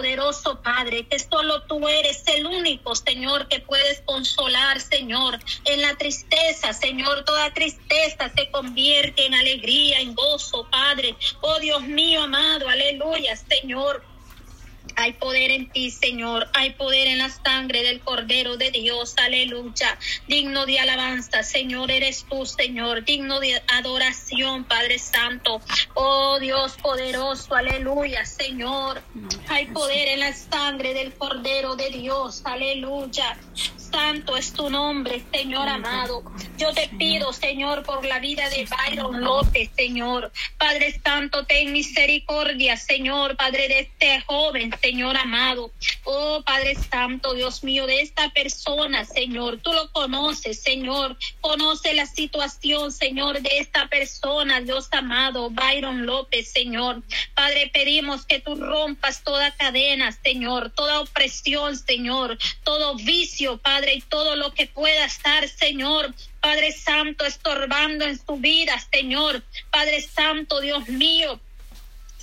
poderoso Padre, que solo tú eres el único, Señor, que puedes consolar, Señor, en la tristeza, Señor, toda tristeza se convierte en alegría, en gozo, Padre. Oh Dios mío, amado, aleluya, Señor. Hay poder en ti, Señor. Hay poder en la sangre del Cordero de Dios. Aleluya. Digno de alabanza, Señor, eres tú, Señor. Digno de adoración, Padre Santo. Oh Dios poderoso. Aleluya, Señor. Hay poder en la sangre del Cordero de Dios. Aleluya. Santo es tu nombre, Señor amado. Yo te pido, Señor, por la vida de Byron López, Señor. Padre Santo, ten misericordia, Señor, Padre de este joven, Señor amado. Oh, Padre Santo, Dios mío, de esta persona, Señor. Tú lo conoces, Señor. Conoce la situación, Señor, de esta persona, Dios amado, Byron López, Señor. Padre, pedimos que tú rompas toda cadena, Señor, toda opresión, Señor, todo vicio, Padre y todo lo que pueda estar, Señor, Padre Santo, estorbando en su vida, Señor. Padre Santo, Dios mío,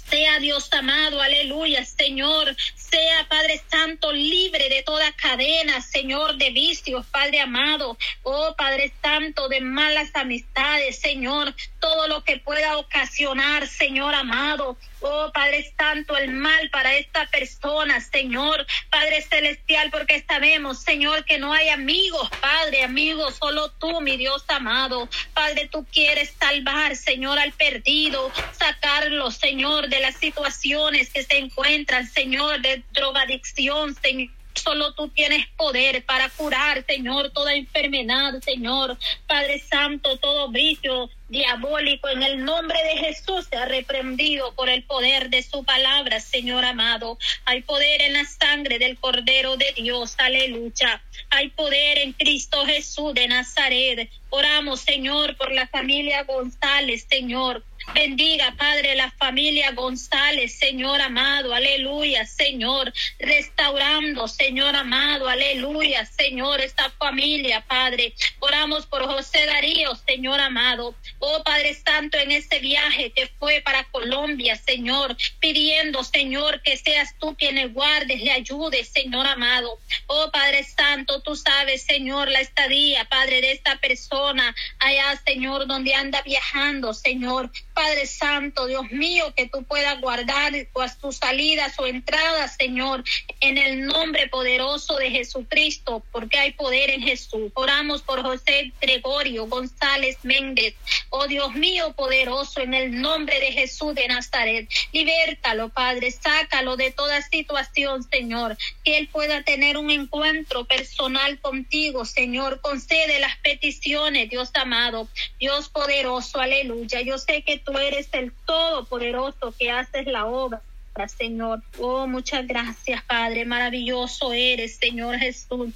sea Dios amado, aleluya, Señor. Sea Padre Santo libre de toda cadena, Señor, de vicios, Padre amado. Oh Padre Santo, de malas amistades, Señor. Todo lo que pueda ocasionar, Señor amado. Oh Padre Santo, el mal para esta persona, Señor, Padre Celestial, porque sabemos, Señor, que no hay amigos, Padre, amigos, solo tú, mi Dios amado. Padre, tú quieres salvar, Señor, al perdido, sacarlo, Señor, de las situaciones que se encuentran, Señor, de drogadicción, Señor Solo tú tienes poder para curar, Señor, toda enfermedad, Señor. Padre Santo, todo vicio diabólico en el nombre de Jesús se ha reprendido por el poder de su palabra, Señor amado. Hay poder en la sangre del Cordero de Dios, aleluya. Hay poder en Cristo Jesús de Nazaret. Oramos, Señor, por la familia González, Señor. Bendiga, Padre, la familia González, Señor amado, aleluya, Señor, restaurando, Señor amado, aleluya, Señor, esta familia, Padre. Oramos por José Darío, Señor amado. Oh Padre Santo, en este viaje que fue para Colombia, Señor, pidiendo, Señor, que seas tú quien le guardes, le ayudes, Señor amado. Oh Padre Santo, tú sabes, Señor, la estadía, Padre, de esta persona allá, Señor, donde anda viajando, Señor. Padre Santo, Dios mío, que tú puedas guardar tus salidas o entradas, Señor, en el nombre poderoso de Jesucristo, porque hay poder en Jesús. Oramos por José Gregorio González Méndez. Oh Dios mío, poderoso, en el nombre de Jesús de Nazaret. Libértalo, Padre, sácalo de toda situación, Señor, que él pueda tener un encuentro personal contigo, Señor. Concede las peticiones, Dios amado, Dios poderoso, aleluya. Yo sé que tú eres el todopoderoso que haces la obra. Señor. Oh, muchas gracias, Padre. Maravilloso eres, Señor Jesús.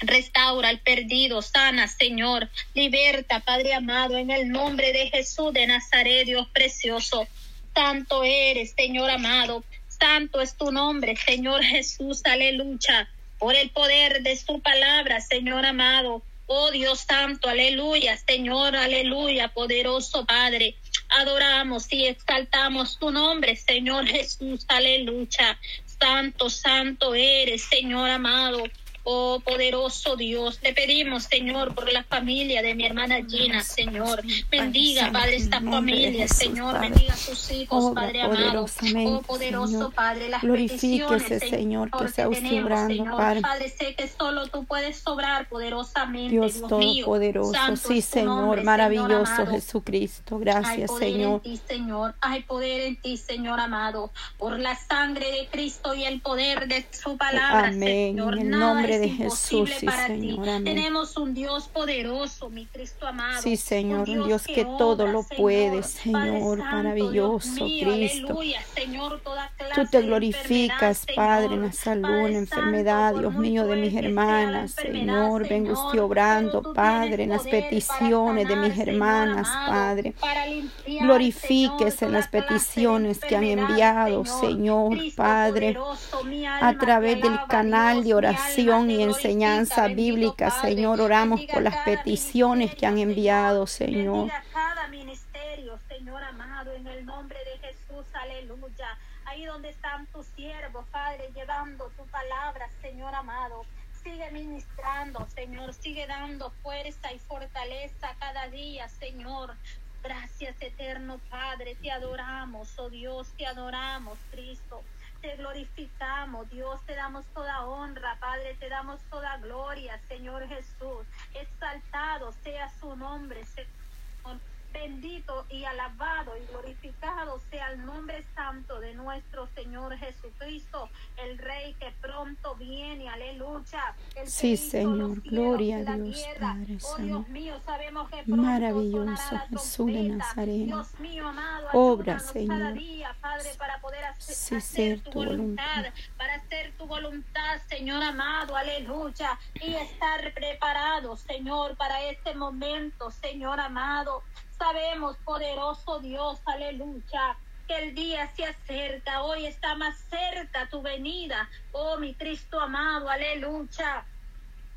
Restaura al perdido, sana, Señor. Liberta, Padre amado, en el nombre de Jesús de Nazaret, Dios precioso. Santo eres, Señor amado. Santo es tu nombre, Señor Jesús. Aleluya. Por el poder de su palabra, Señor amado. Oh Dios Santo, aleluya, Señor, aleluya, poderoso Padre adoramos y exaltamos tu nombre, Señor Jesús, aleluya. Santo, santo eres, Señor amado. Oh poderoso Dios, te pedimos, Señor, por la familia de mi hermana Gina, Señor. Bendiga, Padre, esta familia, Señor. Bendiga a sus hijos, Padre amado. Oh poderoso Padre, las Glorifíquese, Señor, que sea usted obrando, Padre. Padre, sé que solo tú puedes sobrar poderosamente, Dios, Todopoderoso. Sí, Señor, maravilloso Jesucristo. Gracias, Señor. Hay poder en ti, Señor. Hay poder en ti, Señor amado. Por la sangre de Cristo y el poder de su palabra, Amén. Señor. En el nombre de Jesús, sí, Señor. Amén. Tenemos un Dios poderoso, mi Cristo amado. Sí, Señor, un Dios, que, todo lo puede, Señor, maravilloso, Cristo. Señor, Tú te glorificas, Padre, en la salud, en la enfermedad, Dios mío, de mis hermanas, Señor. Vengo usted obrando, Padre, en las peticiones de mis hermanas, Padre. Glorifíquese en las peticiones que han enviado, Señor, Padre, a través del canal de oración y enseñanza bíblica, Señor. Oramos por las peticiones que han enviado, Señor. Cada ministerio, Señor amado, en el nombre de Jesús, aleluya. ahí donde están tus siervos, Padre, llevando tu palabra, Señor amado. Sigue ministrando, Señor, sigue dando fuerza y fortaleza cada día, Señor. Gracias, eterno Padre, te adoramos, oh Dios, te adoramos, Cristo te glorificamos, Dios, te damos toda honra, Padre, te damos toda gloria, Señor Jesús. Exaltado sea su nombre, Señor. Bendito y alabado y glorificado sea el nombre santo de nuestro Señor Jesucristo, el Rey que pronto viene, aleluya. sí, Señor, gloria a Dios, Padre oh, Dios mío, sabemos que Maravilloso Jesús de Nazaret. Dios mío, amado, obra, Señor. Cada día, Padre, para poder hacer, sí, hacer tu, voluntad, voluntad, para hacer tu voluntad, Señor amado, aleluya, y estar preparado, Señor, para este momento, Señor amado. Sabemos, poderoso Dios, aleluya, que el día se acerca, hoy está más cerca tu venida, oh mi Cristo amado, aleluya.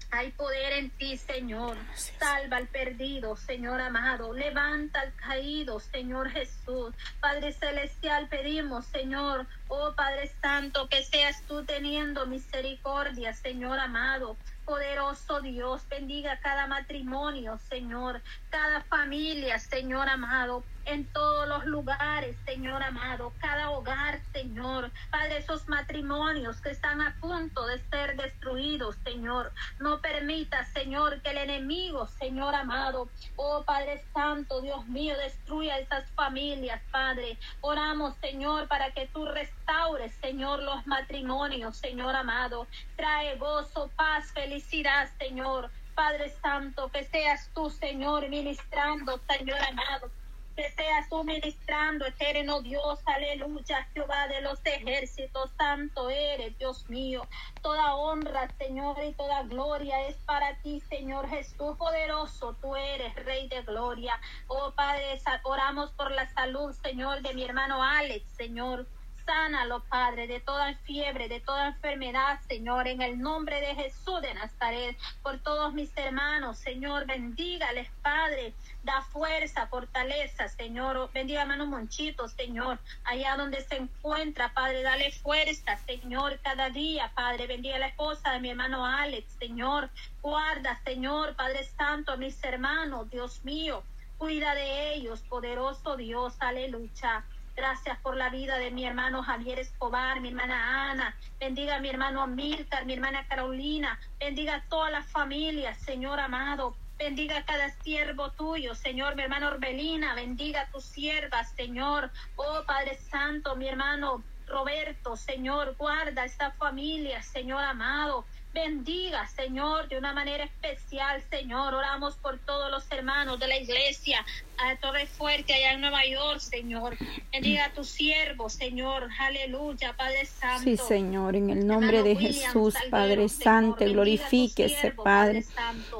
Hay poder en ti, Señor. Salva al perdido, Señor amado. Levanta al caído, Señor Jesús. Padre Celestial, pedimos, Señor, oh Padre Santo, que seas tú teniendo misericordia, Señor amado poderoso Dios, bendiga cada matrimonio, Señor, cada familia, Señor amado, en todos los lugares, Señor amado, cada hogar, Señor. Padre, esos matrimonios que están a punto de ser destruidos, Señor. No permita, Señor, que el enemigo, Señor amado, oh Padre Santo, Dios mío, destruya esas familias, Padre. Oramos, Señor, para que tú restaures, Señor, los matrimonios, Señor amado. Trae gozo, paz, felicidad, Señor. Padre Santo, que seas tú, Señor, ministrando, Señor amado que seas tú ministrando, eterno Dios, aleluya, Jehová de los ejércitos, santo eres, Dios mío. Toda honra, Señor, y toda gloria es para ti, Señor Jesús, poderoso, tú eres, Rey de gloria. Oh Padre, oramos por la salud, Señor, de mi hermano Alex, Señor. Sánalo, Padre, de toda fiebre, de toda enfermedad, Señor, en el nombre de Jesús de Nazaret, por todos mis hermanos, Señor, bendígales, Padre, da fuerza, fortaleza, Señor, bendiga hermano Monchito, Señor, allá donde se encuentra, Padre, dale fuerza, Señor, cada día, Padre, bendiga la esposa de mi hermano Alex, Señor, guarda, Señor, Padre Santo, a mis hermanos, Dios mío, cuida de ellos, poderoso Dios, aleluya. Gracias por la vida de mi hermano Javier Escobar, mi hermana Ana. Bendiga a mi hermano Amílcar, mi hermana Carolina. Bendiga a todas las familias, Señor amado. Bendiga a cada siervo tuyo, Señor, mi hermano Orbelina. Bendiga a tus siervas, Señor. Oh Padre Santo, mi hermano Roberto, Señor, guarda esta familia, Señor amado. Bendiga, Señor, de una manera especial, Señor. Oramos por todos los hermanos de la iglesia, a Torre Fuerte, allá en Nueva York, Señor. Bendiga a tu siervo, Señor. Aleluya, Padre Santo. Sí, Señor, en el nombre de Jesús, Padre Santo, glorifíquese, Padre.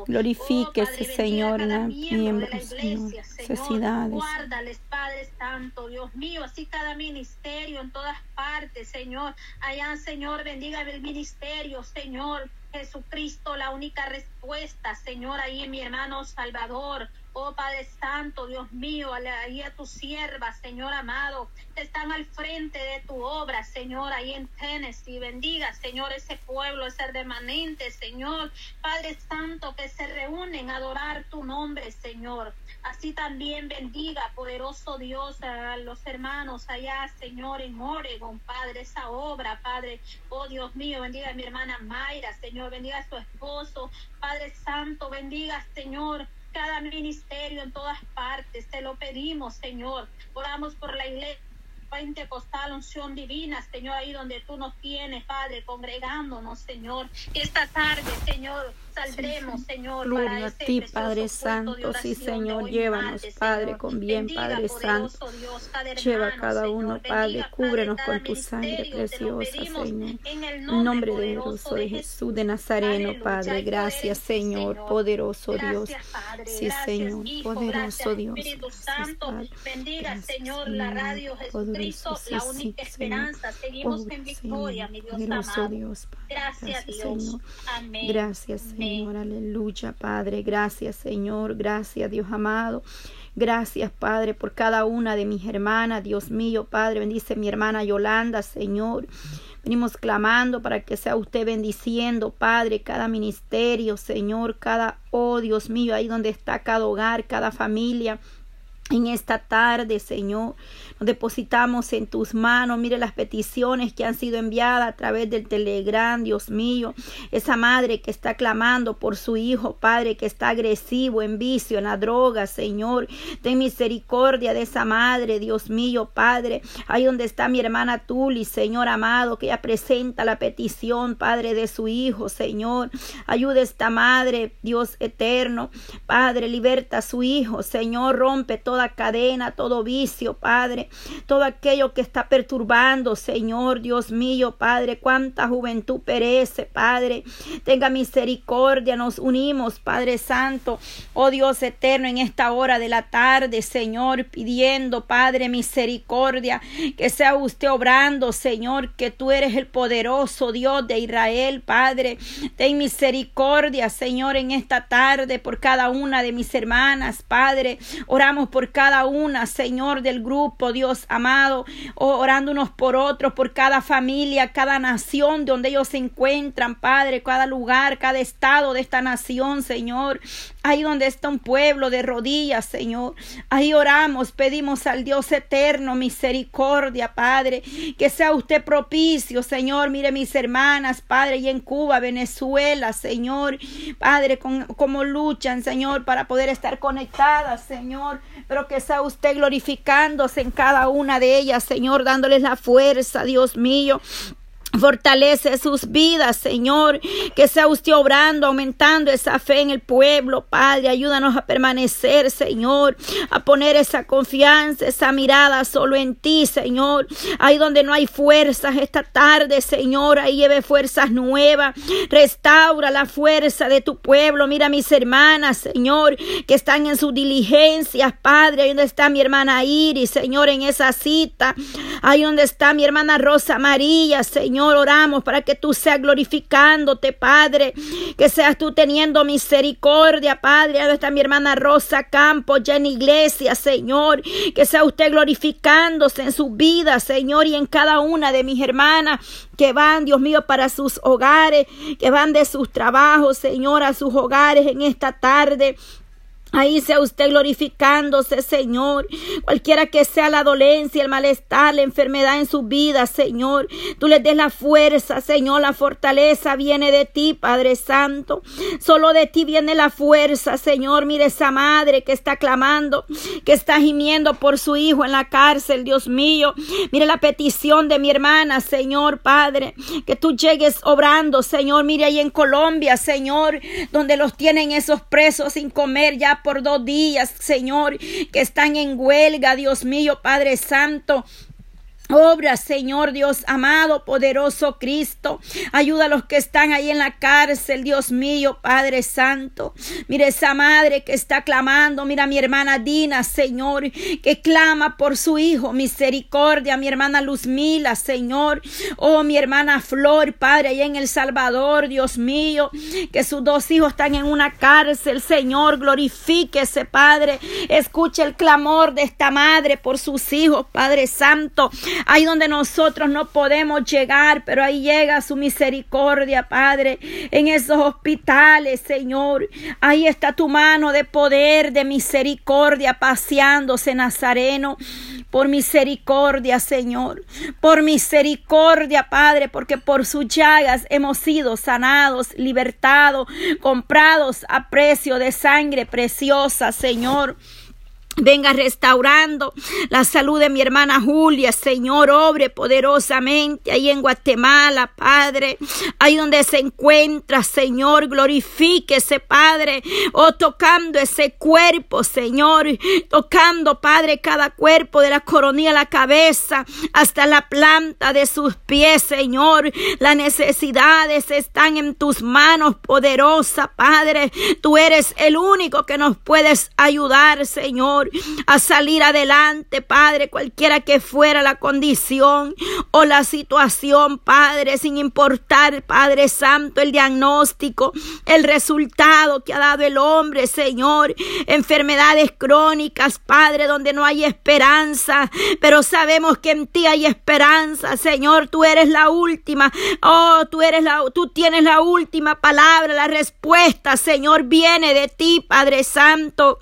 Glorifíquese, oh, Señor, en los miembros, Señor. Necesidades. Guárdales, Padre Santo, Dios mío, así cada ministerio en todas partes, Señor. Allá, Señor, bendiga el ministerio, Señor. Jesucristo, la única respuesta, Señor, ahí en mi hermano Salvador. Oh Padre Santo, Dios mío, ahí a tu sierva, Señor amado, que están al frente de tu obra, Señor, ahí en Tennessee. Bendiga, Señor, ese pueblo, ese remanente, Señor. Padre Santo, que se reúnen a adorar tu nombre, Señor. Así también bendiga, poderoso Dios, a los hermanos allá, Señor, en Oregon, Padre, esa obra, Padre. Oh Dios mío, bendiga a mi hermana Mayra, Señor, bendiga a su esposo, Padre Santo, bendiga, Señor, cada ministerio en todas partes. Te lo pedimos, Señor. Oramos por la iglesia pentecostal, unción divina, Señor, ahí donde tú nos tienes, Padre, congregándonos, Señor. Esta tarde, Señor, saldremos, Señor. Gloria a ti, Padre Santo. Sí, Señor, llévanos, Padre, con bien, Padre Santo. Lleva a cada uno, Padre, cúbrenos con tu sangre preciosa, Señor. En el nombre poderoso de Jesús de Nazareno, Padre. Gracias, Señor, poderoso Dios. Sí, Señor, poderoso Dios. Espíritu Santo, bendiga, Señor, la radio La única esperanza. Seguimos en victoria, mi Dios amado. Gracias, Dios. Amén. Gracias, Señor. Señor, aleluya, Padre. Gracias, Señor. Gracias, Dios amado. Gracias, Padre, por cada una de mis hermanas. Dios mío, Padre, bendice mi hermana Yolanda, Señor. Venimos clamando para que sea usted bendiciendo, Padre, cada ministerio, Señor, cada, oh Dios mío, ahí donde está cada hogar, cada familia. En esta tarde, Señor, nos depositamos en tus manos. Mire las peticiones que han sido enviadas a través del Telegram, Dios mío. Esa madre que está clamando por su hijo, Padre, que está agresivo en vicio, en la droga, Señor. Ten misericordia de esa madre, Dios mío, Padre. Ahí donde está mi hermana Tuli, Señor amado, que ella presenta la petición, Padre, de su hijo, Señor. Ayuda a esta madre, Dios eterno. Padre, liberta a su hijo, Señor. Rompe toda cadena, todo vicio, Padre todo aquello que está perturbando, Señor, Dios mío, Padre, cuánta juventud perece, Padre. Tenga misericordia, nos unimos, Padre Santo, oh Dios eterno, en esta hora de la tarde, Señor, pidiendo, Padre, misericordia, que sea usted obrando, Señor, que tú eres el poderoso Dios de Israel, Padre. Ten misericordia, Señor, en esta tarde por cada una de mis hermanas, Padre. Oramos cada una, Señor, del grupo, Dios amado, orando unos por otros, por cada familia, cada nación donde ellos se encuentran, Padre, cada lugar, cada estado de esta nación, Señor. Ahí donde está un pueblo de rodillas, Señor. Ahí oramos, pedimos al Dios eterno misericordia, Padre. Que sea usted propicio, Señor. Mire mis hermanas, Padre, y en Cuba, Venezuela, Señor. Padre, con, como luchan, Señor, para poder estar conectadas, Señor. Pero que sea usted glorificándose en cada una de ellas, Señor, dándoles la fuerza, Dios mío. Fortalece sus vidas, Señor. Que sea usted obrando, aumentando esa fe en el pueblo, Padre. Ayúdanos a permanecer, Señor. A poner esa confianza, esa mirada solo en ti, Señor. Ahí donde no hay fuerzas esta tarde, Señor. Ahí lleve fuerzas nuevas. Restaura la fuerza de tu pueblo. Mira mis hermanas, Señor, que están en sus diligencias, Padre. Ahí donde está mi hermana Iris, Señor, en esa cita. Ahí donde está mi hermana Rosa María, Señor oramos para que tú seas glorificándote, Padre. Que seas tú teniendo misericordia, Padre. Ahí está mi hermana Rosa Campos, ya en iglesia, Señor. Que sea usted glorificándose en su vida, Señor, y en cada una de mis hermanas que van, Dios mío, para sus hogares, que van de sus trabajos, Señor, a sus hogares en esta tarde. Ahí sea usted glorificándose, Señor. Cualquiera que sea la dolencia, el malestar, la enfermedad en su vida, Señor. Tú les des la fuerza, Señor. La fortaleza viene de ti, Padre Santo. Solo de ti viene la fuerza, Señor. Mire esa madre que está clamando, que está gimiendo por su hijo en la cárcel, Dios mío. Mire la petición de mi hermana, Señor, Padre. Que tú llegues obrando, Señor. Mire ahí en Colombia, Señor, donde los tienen esos presos sin comer ya por dos días, Señor, que están en huelga, Dios mío, Padre Santo. Obra, Señor Dios amado, poderoso Cristo. Ayuda a los que están ahí en la cárcel, Dios mío, Padre Santo. Mira esa madre que está clamando. Mira mi hermana Dina, Señor, que clama por su hijo. Misericordia, mi hermana Luzmila, Señor. Oh, mi hermana Flor, Padre, allá en El Salvador, Dios mío. Que sus dos hijos están en una cárcel, Señor. Glorifíquese, Padre. Escuche el clamor de esta madre por sus hijos, Padre Santo. Ahí donde nosotros no podemos llegar, pero ahí llega su misericordia, Padre, en esos hospitales, Señor. Ahí está tu mano de poder, de misericordia, paseándose, Nazareno. Por misericordia, Señor. Por misericordia, Padre, porque por sus llagas hemos sido sanados, libertados, comprados a precio de sangre preciosa, Señor. Venga restaurando la salud de mi hermana Julia, Señor, obre poderosamente ahí en Guatemala, Padre, ahí donde se encuentra, Señor, glorifíquese, Padre, oh, tocando ese cuerpo, Señor, tocando, Padre, cada cuerpo de la coronilla la cabeza hasta la planta de sus pies, Señor, las necesidades están en tus manos, poderosa, Padre, tú eres el único que nos puedes ayudar, Señor, A salir adelante, Padre, cualquiera que fuera la condición o la situación, Padre, sin importar, Padre Santo, el diagnóstico, el resultado que ha dado el hombre, Señor, enfermedades crónicas, Padre, donde no hay esperanza, pero sabemos que en ti hay esperanza, Señor, tú eres la última, oh, tú eres la, tú tienes la última palabra, la respuesta, Señor, viene de ti, Padre Santo.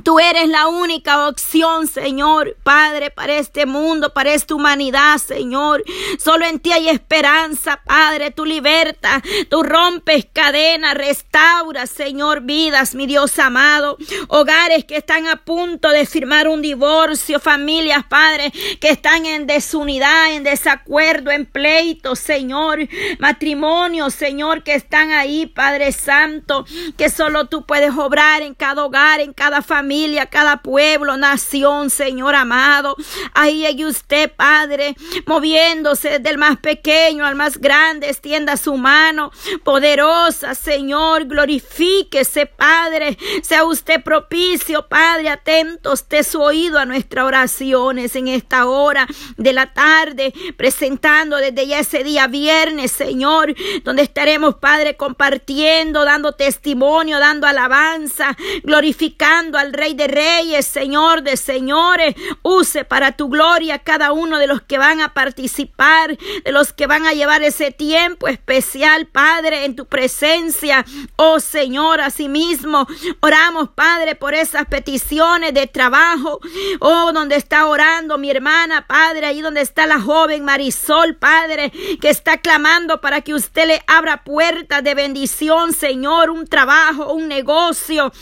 Tú eres la única opción, Señor, Padre, para este mundo, para esta humanidad, Señor. Solo en ti hay esperanza, Padre. Tú libertas, tú rompes cadenas, restauras, Señor, vidas, mi Dios amado. Hogares que están a punto de firmar un divorcio, familias, Padre, que están en desunidad, en desacuerdo, en pleito, Señor. Matrimonios, Señor, que están ahí, Padre Santo, que solo tú puedes obrar en cada hogar, en cada familia familia, cada pueblo, nación, Señor amado. Ahí hay usted, Padre, moviéndose del más pequeño al más grande, extienda su mano poderosa, Señor, glorifíquese, Padre, sea usted propicio, Padre, atento esté su oído a nuestras oraciones en esta hora de la tarde, presentando desde ya ese día viernes, Señor, donde estaremos, Padre, compartiendo, dando testimonio, dando alabanza, glorificando al Rey de Reyes, Señor de Señores. Use para tu gloria cada uno de los que van a participar, de los que van a llevar ese tiempo especial, Padre, en tu presencia. Oh Señor, asimismo, oramos, Padre, por esas peticiones de trabajo. Oh, donde está orando mi hermana, Padre, ahí donde está la joven Marisol, Padre, que está clamando para que usted le abra puertas de bendición, Señor, un trabajo, un negocio.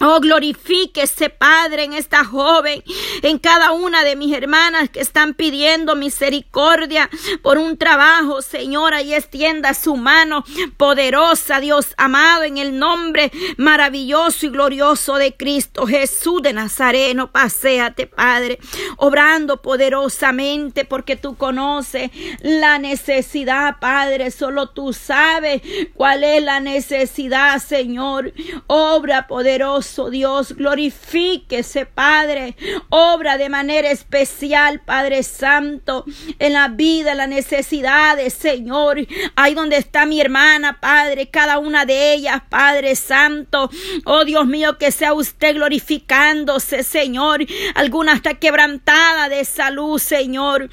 Oh, glorifíquese, Padre, en esta joven, en cada una de mis hermanas que están pidiendo misericordia por un trabajo, Señora, y extienda su mano poderosa, Dios amado, en el nombre maravilloso y glorioso de Cristo Jesús de Nazareno. Paseate, Padre, obrando poderosamente porque tú conoces la necesidad, Padre. Solo tú sabes cuál es la necesidad, Señor. Obra poderosa Dios, glorifíquese, Padre. Obra de manera especial, Padre Santo, en la vida, en las necesidades, Señor. Ahí donde está mi hermana, Padre, cada una de ellas, Padre Santo. Oh Dios mío, que sea usted glorificándose, Señor. Alguna está quebrantada de salud, Señor.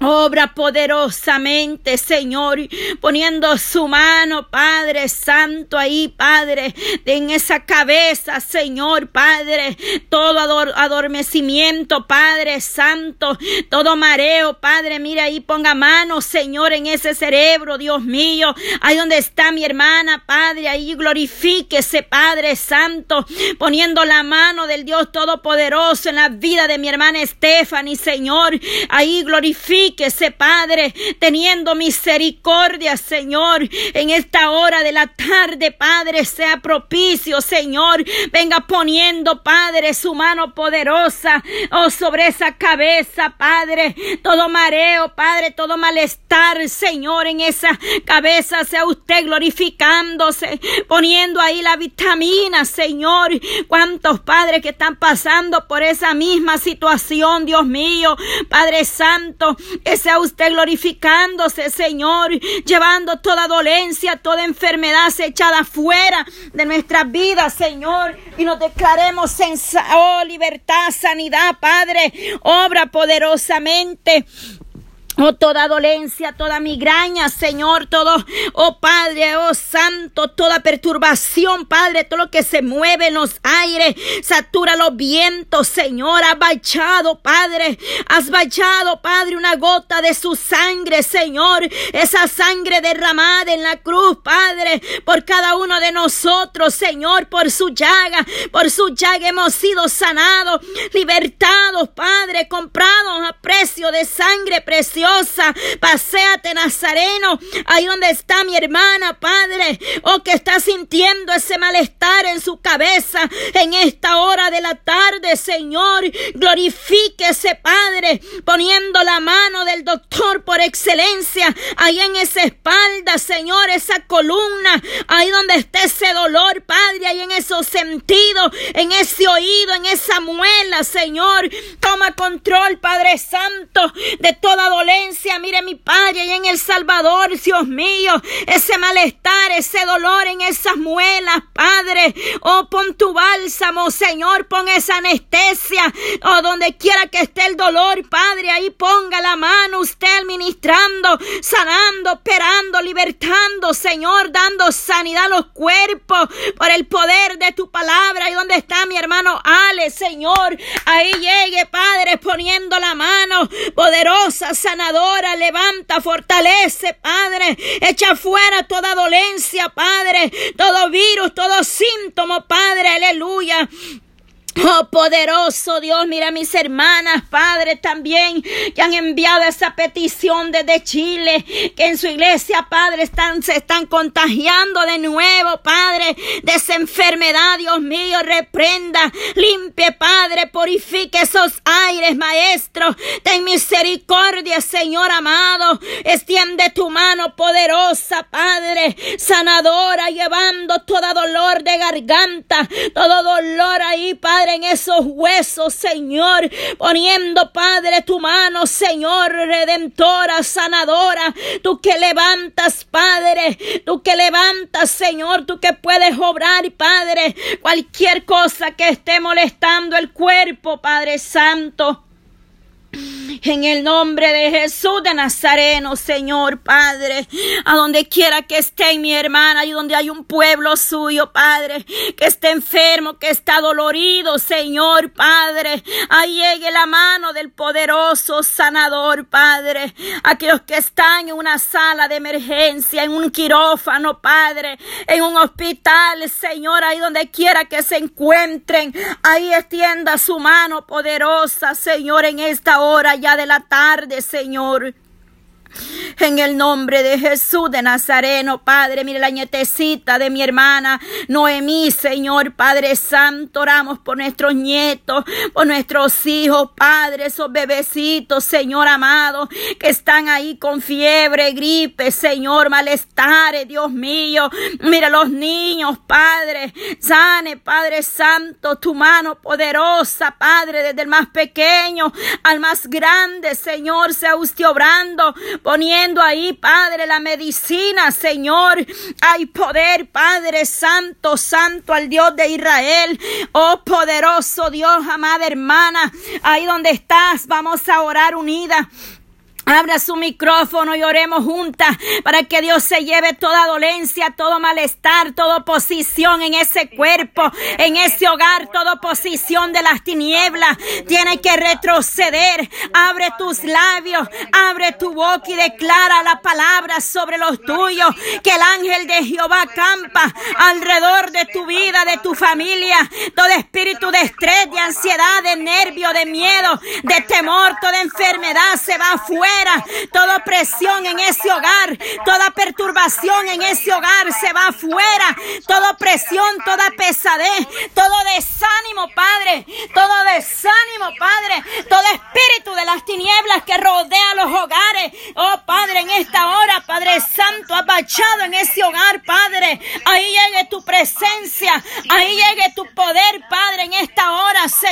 Obra poderosamente, Señor, poniendo su mano, Padre Santo, ahí, Padre, en esa cabeza, Señor, Padre, todo adormecimiento, Padre Santo, todo mareo, Padre, mira ahí, ponga mano, Señor, en ese cerebro, Dios mío, ahí donde está mi hermana, Padre, ahí glorifíquese, Padre Santo, poniendo la mano del Dios Todopoderoso en la vida de mi hermana Stephanie, Señor, ahí glorifique ese Padre, teniendo misericordia, Señor, en esta hora de la tarde, Padre, sea propicio, Señor. Venga poniendo, Padre, su mano poderosa, oh, sobre esa cabeza, Padre. Todo mareo, Padre, todo malestar, Señor, en esa cabeza, sea usted glorificándose, poniendo ahí la vitamina, Señor. Cuántos padres que están pasando por esa misma situación, Dios mío, Padre Santo, sea usted glorificándose, Señor, llevando toda dolencia, toda enfermedad echada fuera de nuestras vidas, Señor, y nos declaremos en oh, libertad, sanidad, Padre, obra poderosamente Oh, toda dolencia, toda migraña, Señor, todo, oh Padre, oh Santo, toda perturbación, Padre, todo lo que se mueve en los aires, satura los vientos, Señor, has bachado, Padre, has bachado, Padre, una gota de su sangre, Señor, esa sangre derramada en la cruz, Padre, por cada uno de nosotros, Señor, por su llaga, por su llaga hemos sido sanados, libertados, Padre, comprados a precio de sangre preciosa Paseate, Nazareno, ahí donde está mi hermana, Padre, o que está sintiendo ese malestar en su cabeza en esta hora de la tarde, Señor. Glorifíquese, Padre, poniendo la mano del doctor por excelencia ahí en esa espalda, Señor, esa columna, ahí donde está ese dolor, Padre, ahí en esos sentidos, en ese oído, en esa muela, Señor. Toma control, Padre Santo, de toda dolencia. Mire mi Padre, ahí en El Salvador, Dios mío, ese malestar, ese dolor en esas muelas, Padre. Oh, pon tu bálsamo, Señor, pon esa anestesia. Oh, donde quiera que esté el dolor, Padre, ahí ponga la mano usted administrando, sanando, operando, libertando, Señor, dando sanidad a los cuerpos por el poder de tu palabra. Y donde está mi hermano Ale, Señor, ahí llegue, Padre, poniendo la mano poderosa, sanadora, levanta, fortalece, Padre, echa fuera toda dolencia, Padre, todo virus, todo síntoma, Padre, aleluya. Oh poderoso Dios, mira mis hermanas, Padre, también que han enviado esa petición desde Chile, que en su iglesia, Padre, están, se están contagiando de nuevo, Padre, de esa enfermedad, Dios mío, reprenda, limpie, Padre, purifique esos aires, Maestro, ten misericordia, Señor amado, extiende tu mano poderosa, Padre, sanadora, llevando todo dolor de garganta, todo dolor ahí, Padre en esos huesos, Señor, poniendo, Padre, tu mano, Señor, redentora, sanadora, tú que levantas, Padre, tú que levantas, Señor, tú que puedes obrar, Padre, cualquier cosa que esté molestando el cuerpo, Padre Santo. En el nombre de Jesús de Nazareno, Señor Padre, a donde quiera que esté mi hermana y donde hay un pueblo suyo, Padre, que esté enfermo, que está dolorido, Señor Padre, ahí llegue la mano del poderoso sanador, Padre. Aquellos que están en una sala de emergencia, en un quirófano, Padre, en un hospital, Señor, ahí donde quiera que se encuentren, ahí extienda su mano poderosa, Señor, en esta hora ya de la tarde, Señor. En el nombre de Jesús de Nazareno, Padre, mire la nietecita de mi hermana Noemí, Señor, Padre Santo, oramos por nuestros nietos, por nuestros hijos, Padre, esos bebecitos, Señor amado, que están ahí con fiebre, gripe, Señor, malestares, Dios mío. Mire los niños, Padre, sane, Padre Santo, tu mano poderosa, Padre, desde el más pequeño al más grande, Señor, sea usted obrando poniendo ahí, Padre, la medicina, Señor. Hay poder, Padre Santo, Santo al Dios de Israel. Oh poderoso Dios, amada hermana, ahí donde estás, vamos a orar unida. Abra su micrófono y oremos juntas para que Dios se lleve toda dolencia, todo malestar, toda oposición en ese cuerpo, en ese hogar, toda oposición de las tinieblas. Tiene que retroceder. Abre tus labios, abre tu boca y declara la palabra sobre los tuyos. Que el ángel de Jehová campa alrededor de tu vida, de tu familia. Todo espíritu de estrés, de ansiedad, de nervio, de miedo, de temor, toda enfermedad se va Toda presión en ese hogar, toda perturbación en ese hogar se va afuera. Toda presión, toda pesadez, todo desánimo, Padre. Todo desánimo, Padre. Todo espíritu de las tinieblas que rodea los hogares. Oh, Padre, en esta hora, Padre Santo, abachado en ese hogar, Padre. Ahí llegue tu presencia. Ahí llegue tu poder, Padre, en esta hora, Señor.